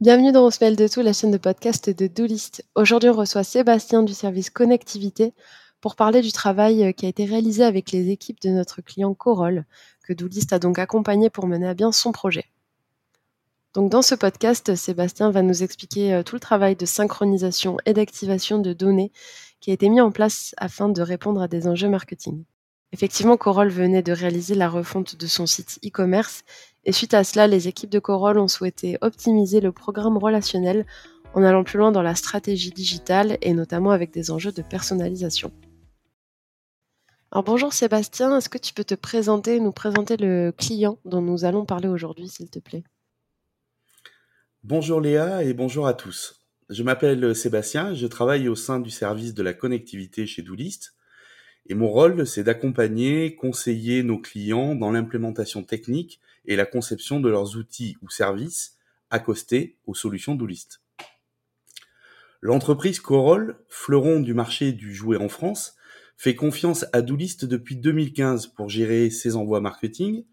Bienvenue dans On se mêle de tout, la chaîne de podcast de Doolist. Aujourd'hui, on reçoit Sébastien du service connectivité pour parler du travail euh, qui a été réalisé avec les équipes de notre client Coroll, que Doolist a donc accompagné pour mener à bien son projet. Donc dans ce podcast, Sébastien va nous expliquer euh, tout le travail de synchronisation et d'activation de données qui a été mis en place afin de répondre à des enjeux marketing. Effectivement, Coroll venait de réaliser la refonte de son site e-commerce et suite à cela, les équipes de Coroll ont souhaité optimiser le programme relationnel en allant plus loin dans la stratégie digitale et notamment avec des enjeux de personnalisation. Alors bonjour Sébastien, est-ce que tu peux te présenter, nous présenter le client dont nous allons parler aujourd'hui, s'il te plaît? Bonjour Léa et bonjour à tous. Je m'appelle Sébastien, je travaille au sein du service de la connectivité chez Doolist et mon rôle c'est d'accompagner, conseiller nos clients dans l'implémentation technique et la conception de leurs outils ou services accostés aux solutions Doolist. L'entreprise Coroll, fleuron du marché du jouet en France, fait confiance à Doolist depuis 2015 pour gérer ses envois marketing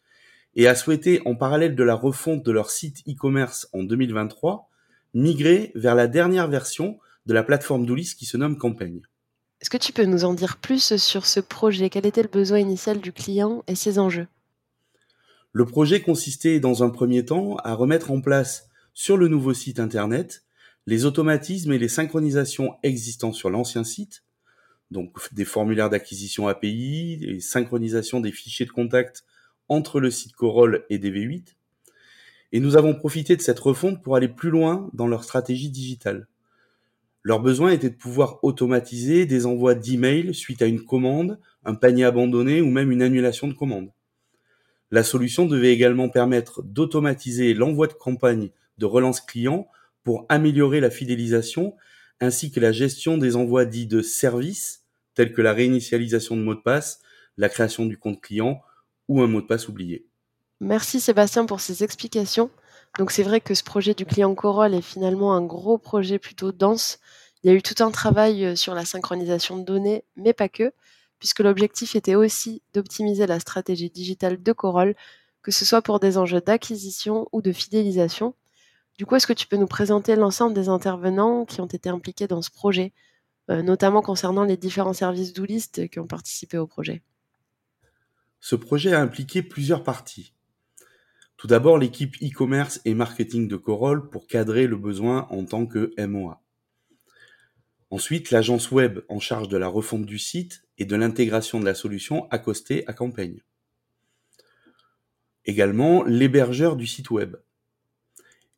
et a souhaité, en parallèle de la refonte de leur site e-commerce en 2023, migrer vers la dernière version de la plateforme Doolist qui se nomme Campagne. Est-ce que tu peux nous en dire plus sur ce projet? Quel était le besoin initial du client et ses enjeux? Le projet consistait dans un premier temps à remettre en place sur le nouveau site internet les automatismes et les synchronisations existants sur l'ancien site, donc des formulaires d'acquisition API, et synchronisation des fichiers de contact entre le site Coroll et DV8. Et nous avons profité de cette refonte pour aller plus loin dans leur stratégie digitale. Leur besoin était de pouvoir automatiser des envois d'emails suite à une commande, un panier abandonné ou même une annulation de commande. La solution devait également permettre d'automatiser l'envoi de campagne de relance client pour améliorer la fidélisation ainsi que la gestion des envois dits de services tels que la réinitialisation de mot de passe, la création du compte client ou un mot de passe oublié. Merci Sébastien pour ces explications. Donc c'est vrai que ce projet du client Coroll est finalement un gros projet plutôt dense. Il y a eu tout un travail euh, sur la synchronisation de données, mais pas que puisque l'objectif était aussi d'optimiser la stratégie digitale de Coroll, que ce soit pour des enjeux d'acquisition ou de fidélisation. Du coup, est-ce que tu peux nous présenter l'ensemble des intervenants qui ont été impliqués dans ce projet, euh, notamment concernant les différents services d'Oulist qui ont participé au projet? Ce projet a impliqué plusieurs parties. Tout d'abord, l'équipe e-commerce et marketing de Coroll pour cadrer le besoin en tant que MOA. Ensuite, l'agence web en charge de la refonte du site et de l'intégration de la solution accostée à Campagne. Également, l'hébergeur du site web.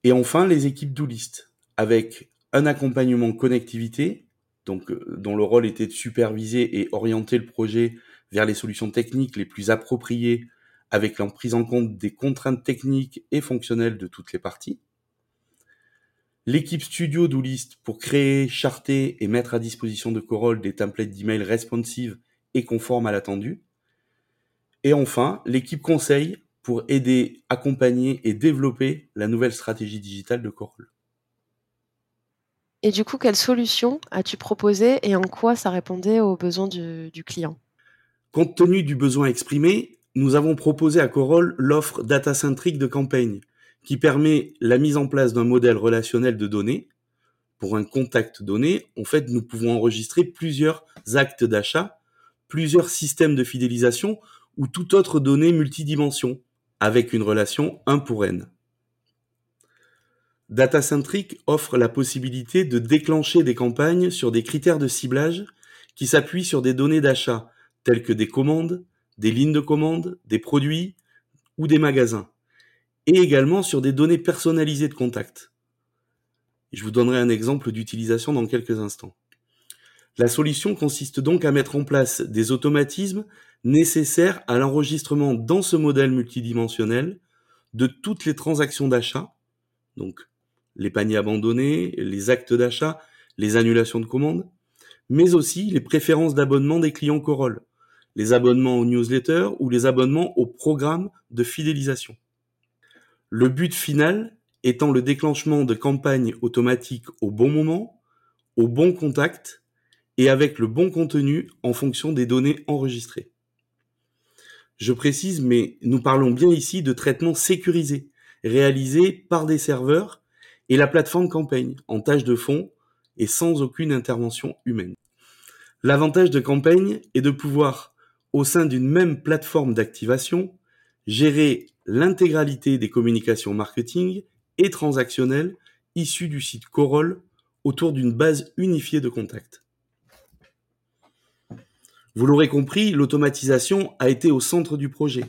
Et enfin, les équipes Doolist, avec un accompagnement connectivité, donc, euh, dont le rôle était de superviser et orienter le projet vers les solutions techniques les plus appropriées avec la prise en compte des contraintes techniques et fonctionnelles de toutes les parties l'équipe studio d'Oulist pour créer, charter et mettre à disposition de Coroll des templates d'email responsives et conformes à l'attendu. Et enfin, l'équipe conseil pour aider, accompagner et développer la nouvelle stratégie digitale de Coroll. Et du coup, quelle solution as-tu proposé et en quoi ça répondait aux besoins du, du client? Compte tenu du besoin exprimé, nous avons proposé à Coroll l'offre data-centric de campagne, qui permet la mise en place d'un modèle relationnel de données. Pour un contact donné, en fait, nous pouvons enregistrer plusieurs actes d'achat, plusieurs systèmes de fidélisation ou toute autre donnée multidimension avec une relation 1 pour n. DataCentric offre la possibilité de déclencher des campagnes sur des critères de ciblage qui s'appuient sur des données d'achat telles que des commandes, des lignes de commande, des produits ou des magasins et également sur des données personnalisées de contact. Je vous donnerai un exemple d'utilisation dans quelques instants. La solution consiste donc à mettre en place des automatismes nécessaires à l'enregistrement dans ce modèle multidimensionnel de toutes les transactions d'achat, donc les paniers abandonnés, les actes d'achat, les annulations de commandes, mais aussi les préférences d'abonnement des clients Coroll, les abonnements aux newsletters ou les abonnements aux programmes de fidélisation. Le but final étant le déclenchement de campagnes automatiques au bon moment, au bon contact et avec le bon contenu en fonction des données enregistrées. Je précise, mais nous parlons bien ici de traitements sécurisés, réalisés par des serveurs et la plateforme Campaign en tâche de fond et sans aucune intervention humaine. L'avantage de Campaign est de pouvoir, au sein d'une même plateforme d'activation, gérer l'intégralité des communications marketing et transactionnelles issues du site Coroll autour d'une base unifiée de contacts. Vous l'aurez compris, l'automatisation a été au centre du projet.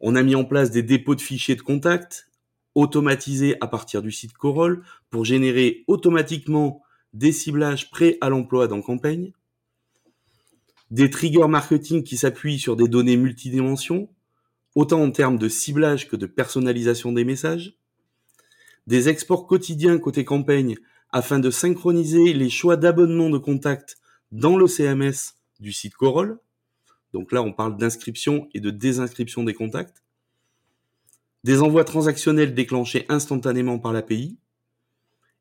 On a mis en place des dépôts de fichiers de contacts automatisés à partir du site Coroll pour générer automatiquement des ciblages prêts à l'emploi dans Campagne, des triggers marketing qui s'appuient sur des données multidimensions, autant en termes de ciblage que de personnalisation des messages, des exports quotidiens côté campagne afin de synchroniser les choix d'abonnement de contact dans le CMS du site Coroll. Donc là, on parle d'inscription et de désinscription des contacts. Des envois transactionnels déclenchés instantanément par l'API.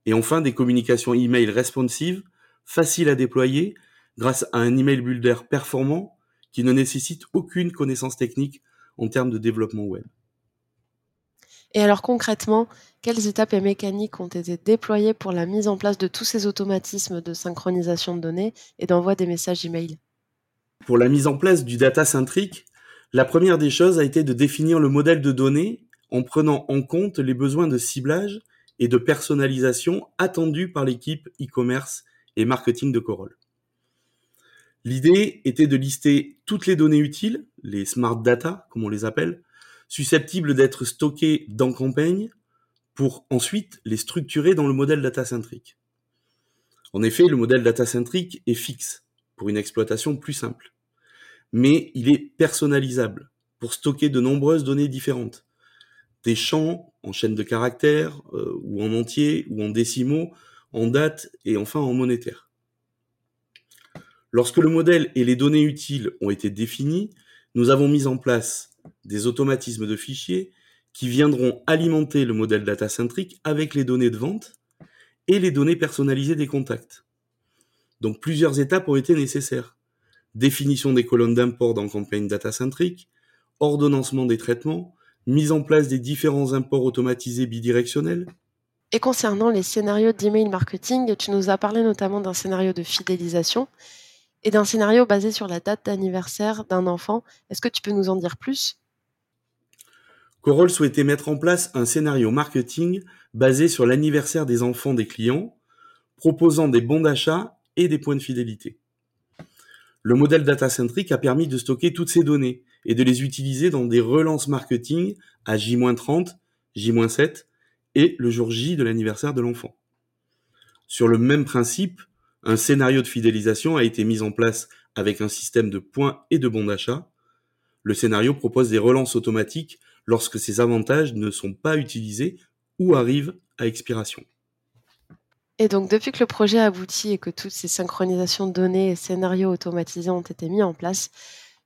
Et enfin, des communications email responsives, faciles à déployer grâce à un email builder performant qui ne nécessite aucune connaissance technique en termes de développement web. Et alors concrètement, quelles étapes et mécaniques ont été déployées pour la mise en place de tous ces automatismes de synchronisation de données et d'envoi des messages email? Pour la mise en place du data centric, la première des choses a été de définir le modèle de données en prenant en compte les besoins de ciblage et de personnalisation attendus par l'équipe e-commerce et marketing de Coroll. L'idée était de lister toutes les données utiles, les smart data, comme on les appelle, susceptibles d'être stockées dans Campaign pour ensuite les structurer dans le modèle data-centric. En effet, le modèle data-centric est fixe pour une exploitation plus simple, mais il est personnalisable pour stocker de nombreuses données différentes, des champs en chaîne de caractères euh, ou en entier ou en décimaux, en date et enfin en monétaire. Lorsque le modèle et les données utiles ont été définis, nous avons mis en place des automatismes de fichiers qui viendront alimenter le modèle data-centric avec les données de vente et les données personnalisées des contacts. Donc plusieurs étapes ont été nécessaires. Définition des colonnes d'import dans campagne data-centric, ordonnancement des traitements, mise en place des différents imports automatisés bidirectionnels. Et concernant les scénarios d'email marketing, tu nous as parlé notamment d'un scénario de fidélisation et d'un scénario basé sur la date d'anniversaire d'un enfant. Est-ce que tu peux nous en dire plus? Coroll souhaitait mettre en place un scénario marketing basé sur l'anniversaire des enfants des clients, proposant des bons d'achat et des points de fidélité. Le modèle data-centric a permis de stocker toutes ces données et de les utiliser dans des relances marketing à J-30, J-7 et le jour J de l'anniversaire de l'enfant. Sur le même principe, un scénario de fidélisation a été mis en place avec un système de points et de bons d'achat. Le scénario propose des relances automatiques lorsque ces avantages ne sont pas utilisés ou arrivent à expiration. Et donc, depuis que le projet a abouti et que toutes ces synchronisations de données et scénarios automatisés ont été mis en place,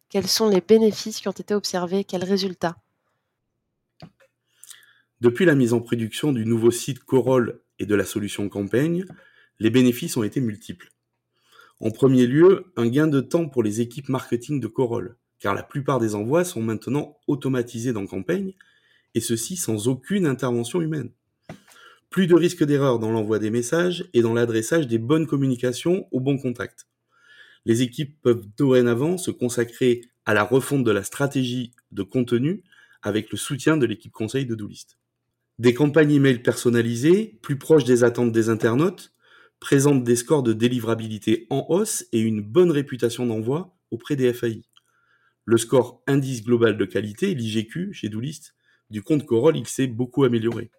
quels sont les bénéfices qui ont été observés? Quels résultats? Depuis la mise en production du nouveau site Coroll et de la solution Campagne, les bénéfices ont été multiples. En premier lieu, un gain de temps pour les équipes marketing de Coroll, car la plupart des envois sont maintenant automatisés dans Campaign, et ceci sans aucune intervention humaine. Plus de risque d'erreur dans l'envoi des messages et dans l'adressage des bonnes communications aux bons contacts. Les équipes peuvent dorénavant se consacrer à la refonte de la stratégie de contenu avec le soutien de l'équipe conseil de Doolist. Des campagnes email personnalisées, plus proches des attentes des internautes, présente des scores de délivrabilité en hausse et une bonne réputation d'envoi auprès des FAI. Le score indice global de qualité, l'IGQ, chez Doolist, du compte Coroll, il s'est beaucoup amélioré.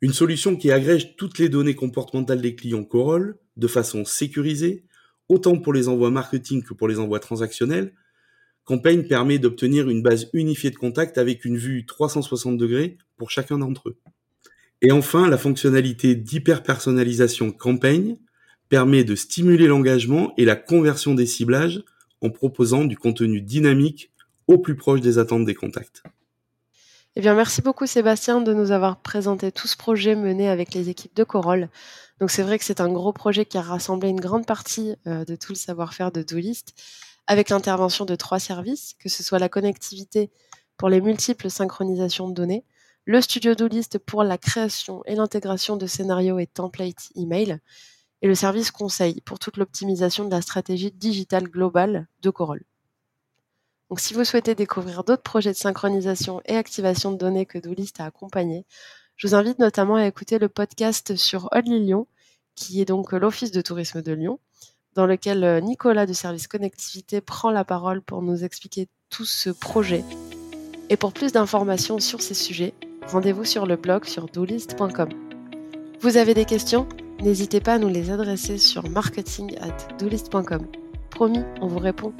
Une solution qui agrège toutes les données comportementales des clients Coroll de façon sécurisée, autant pour les envois marketing que pour les envois transactionnels. Campaign permet d'obtenir une base unifiée de contact avec une vue 360 degrés pour chacun d'entre eux. Et enfin, la fonctionnalité d'hyper-personnalisation campagne permet de stimuler l'engagement et la conversion des ciblages en proposant du contenu dynamique au plus proche des attentes des contacts. Eh bien, merci beaucoup Sébastien de nous avoir présenté tout ce projet mené avec les équipes de Coroll. Donc c'est vrai que c'est un gros projet qui a rassemblé une grande partie euh, de tout le savoir-faire de Doolist. avec l'intervention de trois services, que ce soit la connectivité pour les multiples synchronisations de données, le studio Doolist pour la création et l'intégration de scénarios et templates email, et le service conseil pour toute l'optimisation de la stratégie digitale globale de Coroll. Donc, si vous souhaitez découvrir d'autres projets de synchronisation et activation de données que Doolist a accompagnés, je vous invite notamment à écouter le podcast sur Only Lyon, qui est donc l'Office de tourisme de Lyon, dans lequel euh, Nicolas de Service Connectivité prend la parole pour nous expliquer tout ce projet. Et pour plus d'informations sur ces sujets, rendez-vous sur le blog sur doolist.com. Vous avez des questions N'hésitez pas à nous les adresser sur marketing at. Promis, on vous répond.